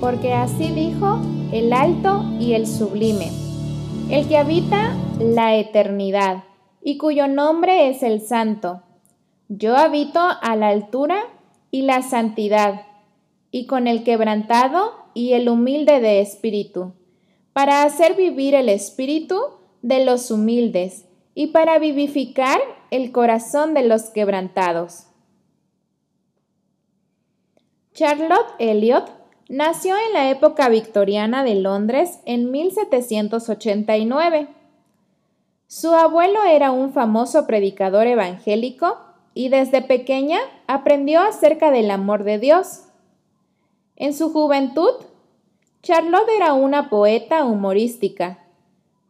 porque así dijo el alto y el sublime, el que habita la eternidad y cuyo nombre es el santo. Yo habito a la altura y la santidad, y con el quebrantado y el humilde de espíritu, para hacer vivir el espíritu de los humildes y para vivificar el corazón de los quebrantados. Charlotte Elliot nació en la época victoriana de Londres en 1789. Su abuelo era un famoso predicador evangélico y desde pequeña aprendió acerca del amor de Dios. En su juventud, Charlotte era una poeta humorística,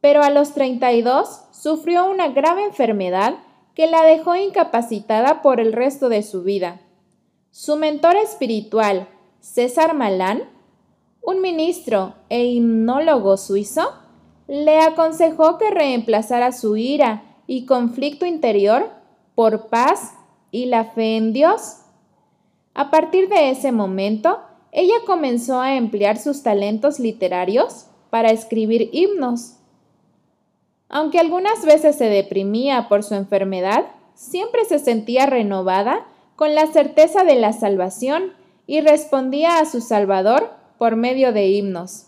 pero a los 32 sufrió una grave enfermedad que la dejó incapacitada por el resto de su vida. Su mentor espiritual, César Malán, un ministro e himnólogo suizo, le aconsejó que reemplazara su ira y conflicto interior por paz y la fe en Dios. A partir de ese momento, ella comenzó a emplear sus talentos literarios para escribir himnos. Aunque algunas veces se deprimía por su enfermedad, siempre se sentía renovada con la certeza de la salvación y respondía a su Salvador por medio de himnos.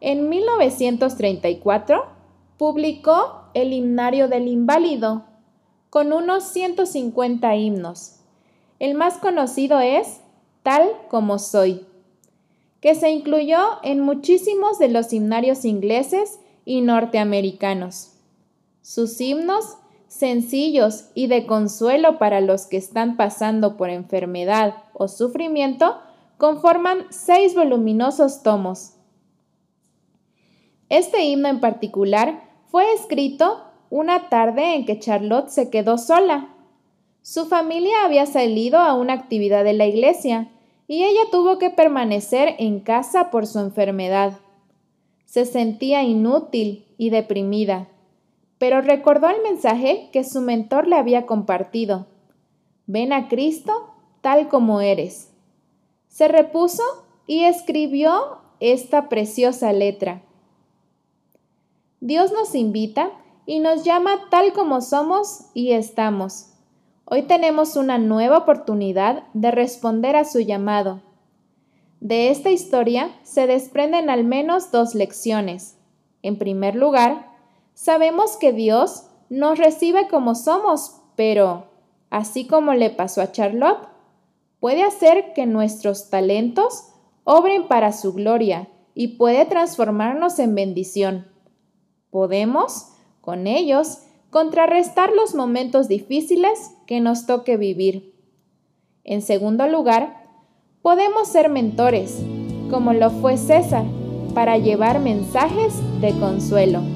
En 1934 publicó el Himnario del Inválido, con unos 150 himnos. El más conocido es Tal como soy, que se incluyó en muchísimos de los himnarios ingleses y norteamericanos. Sus himnos, sencillos y de consuelo para los que están pasando por enfermedad o sufrimiento, conforman seis voluminosos tomos. Este himno en particular fue escrito una tarde en que Charlotte se quedó sola. Su familia había salido a una actividad de la iglesia y ella tuvo que permanecer en casa por su enfermedad. Se sentía inútil y deprimida, pero recordó el mensaje que su mentor le había compartido. Ven a Cristo tal como eres. Se repuso y escribió esta preciosa letra. Dios nos invita y nos llama tal como somos y estamos. Hoy tenemos una nueva oportunidad de responder a su llamado. De esta historia se desprenden al menos dos lecciones. En primer lugar, sabemos que Dios nos recibe como somos, pero, así como le pasó a Charlotte, puede hacer que nuestros talentos obren para su gloria y puede transformarnos en bendición. Podemos con ellos, contrarrestar los momentos difíciles que nos toque vivir. En segundo lugar, podemos ser mentores, como lo fue César, para llevar mensajes de consuelo.